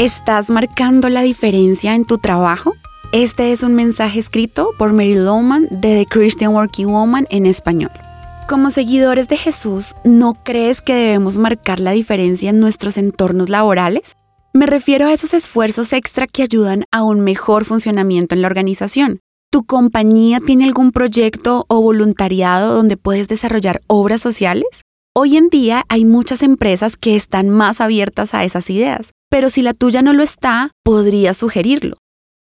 ¿Estás marcando la diferencia en tu trabajo? Este es un mensaje escrito por Mary Lowman de The Christian Working Woman en español. Como seguidores de Jesús, ¿no crees que debemos marcar la diferencia en nuestros entornos laborales? Me refiero a esos esfuerzos extra que ayudan a un mejor funcionamiento en la organización. ¿Tu compañía tiene algún proyecto o voluntariado donde puedes desarrollar obras sociales? Hoy en día hay muchas empresas que están más abiertas a esas ideas pero si la tuya no lo está, podrías sugerirlo.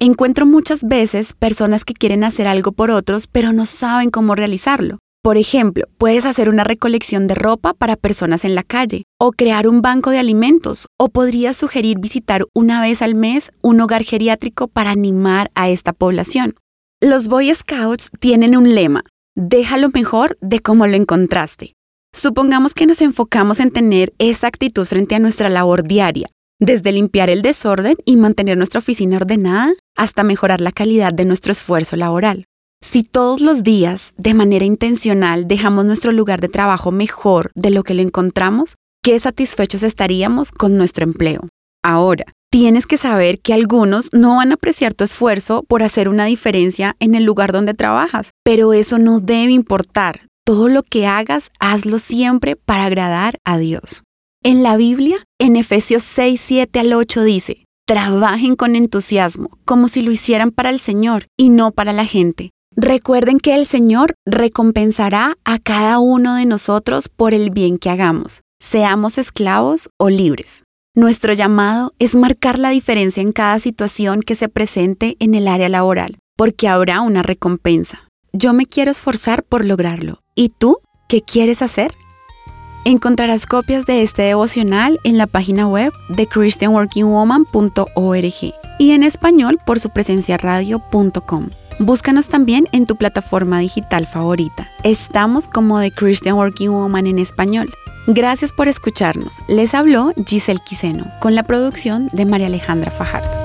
Encuentro muchas veces personas que quieren hacer algo por otros, pero no saben cómo realizarlo. Por ejemplo, puedes hacer una recolección de ropa para personas en la calle, o crear un banco de alimentos, o podrías sugerir visitar una vez al mes un hogar geriátrico para animar a esta población. Los Boy Scouts tienen un lema, déjalo mejor de cómo lo encontraste. Supongamos que nos enfocamos en tener esa actitud frente a nuestra labor diaria, desde limpiar el desorden y mantener nuestra oficina ordenada hasta mejorar la calidad de nuestro esfuerzo laboral. Si todos los días, de manera intencional, dejamos nuestro lugar de trabajo mejor de lo que lo encontramos, qué satisfechos estaríamos con nuestro empleo. Ahora, tienes que saber que algunos no van a apreciar tu esfuerzo por hacer una diferencia en el lugar donde trabajas, pero eso no debe importar. Todo lo que hagas, hazlo siempre para agradar a Dios. En la Biblia, en Efesios 6, 7 al 8 dice, trabajen con entusiasmo, como si lo hicieran para el Señor y no para la gente. Recuerden que el Señor recompensará a cada uno de nosotros por el bien que hagamos, seamos esclavos o libres. Nuestro llamado es marcar la diferencia en cada situación que se presente en el área laboral, porque habrá una recompensa. Yo me quiero esforzar por lograrlo. ¿Y tú? ¿Qué quieres hacer? Encontrarás copias de este devocional en la página web de christianworkingwoman.org y en español por su presencia radio.com. Búscanos también en tu plataforma digital favorita. Estamos como The Christian Working Woman en español. Gracias por escucharnos. Les habló Giselle Quiseno con la producción de María Alejandra Fajardo.